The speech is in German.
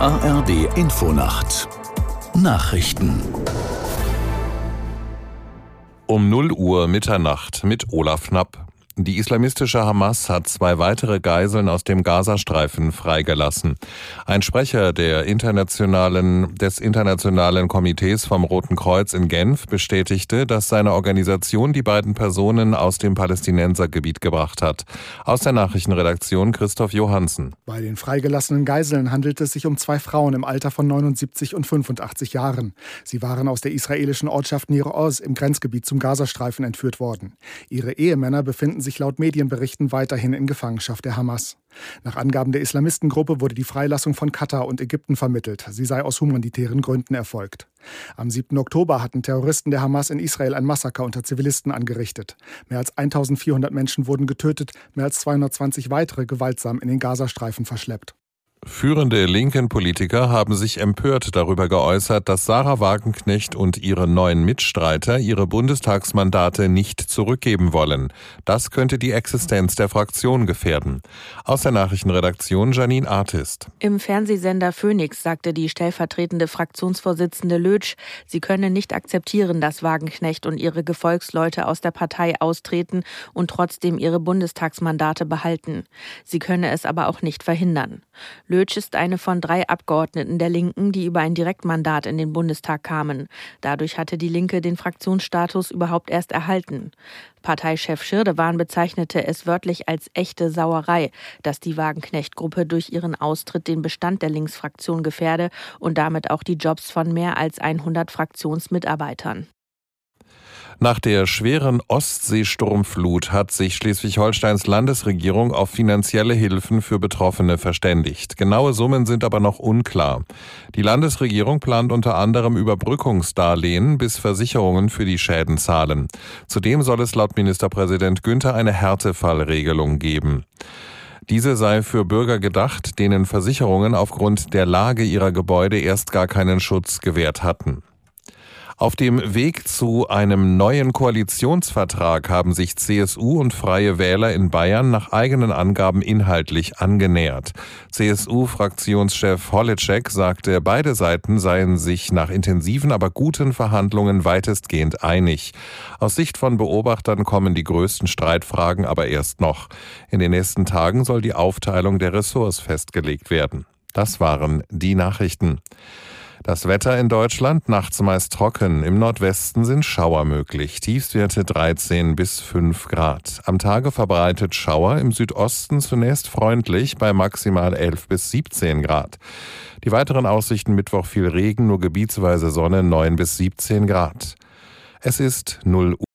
ARD Infonacht Nachrichten um 0 Uhr Mitternacht mit Olaf Knapp. Die islamistische Hamas hat zwei weitere Geiseln aus dem Gazastreifen freigelassen. Ein Sprecher der internationalen, des Internationalen Komitees vom Roten Kreuz in Genf bestätigte, dass seine Organisation die beiden Personen aus dem Palästinensergebiet gebracht hat. Aus der Nachrichtenredaktion Christoph Johansen. Bei den freigelassenen Geiseln handelt es sich um zwei Frauen im Alter von 79 und 85 Jahren. Sie waren aus der israelischen Ortschaft Nir Oz im Grenzgebiet zum Gazastreifen entführt worden. Ihre Ehemänner befinden sich sich laut Medienberichten weiterhin in Gefangenschaft der Hamas. Nach Angaben der Islamistengruppe wurde die Freilassung von Katar und Ägypten vermittelt. Sie sei aus humanitären Gründen erfolgt. Am 7. Oktober hatten Terroristen der Hamas in Israel ein Massaker unter Zivilisten angerichtet. Mehr als 1400 Menschen wurden getötet, mehr als 220 weitere gewaltsam in den Gazastreifen verschleppt. Führende linken Politiker haben sich empört darüber geäußert, dass Sarah Wagenknecht und ihre neuen Mitstreiter ihre Bundestagsmandate nicht zurückgeben wollen. Das könnte die Existenz der Fraktion gefährden. Aus der Nachrichtenredaktion Janine Artist. Im Fernsehsender Phoenix sagte die stellvertretende Fraktionsvorsitzende Lötsch, sie könne nicht akzeptieren, dass Wagenknecht und ihre Gefolgsleute aus der Partei austreten und trotzdem ihre Bundestagsmandate behalten. Sie könne es aber auch nicht verhindern. Lötsch ist eine von drei Abgeordneten der Linken, die über ein Direktmandat in den Bundestag kamen. Dadurch hatte die Linke den Fraktionsstatus überhaupt erst erhalten. Parteichef Schirdewan bezeichnete es wörtlich als echte Sauerei, dass die Wagenknecht-Gruppe durch ihren Austritt den Bestand der Linksfraktion gefährde und damit auch die Jobs von mehr als 100 Fraktionsmitarbeitern. Nach der schweren Ostseesturmflut hat sich Schleswig-Holsteins Landesregierung auf finanzielle Hilfen für Betroffene verständigt. Genaue Summen sind aber noch unklar. Die Landesregierung plant unter anderem Überbrückungsdarlehen, bis Versicherungen für die Schäden zahlen. Zudem soll es laut Ministerpräsident Günther eine Härtefallregelung geben. Diese sei für Bürger gedacht, denen Versicherungen aufgrund der Lage ihrer Gebäude erst gar keinen Schutz gewährt hatten. Auf dem Weg zu einem neuen Koalitionsvertrag haben sich CSU und Freie Wähler in Bayern nach eigenen Angaben inhaltlich angenähert. CSU-Fraktionschef Holleczek sagte, beide Seiten seien sich nach intensiven, aber guten Verhandlungen weitestgehend einig. Aus Sicht von Beobachtern kommen die größten Streitfragen aber erst noch. In den nächsten Tagen soll die Aufteilung der Ressorts festgelegt werden. Das waren die Nachrichten. Das Wetter in Deutschland nachts meist trocken. Im Nordwesten sind Schauer möglich. Tiefstwerte 13 bis 5 Grad. Am Tage verbreitet Schauer. Im Südosten zunächst freundlich bei maximal 11 bis 17 Grad. Die weiteren Aussichten Mittwoch viel Regen, nur gebietsweise Sonne 9 bis 17 Grad. Es ist 0 Uhr.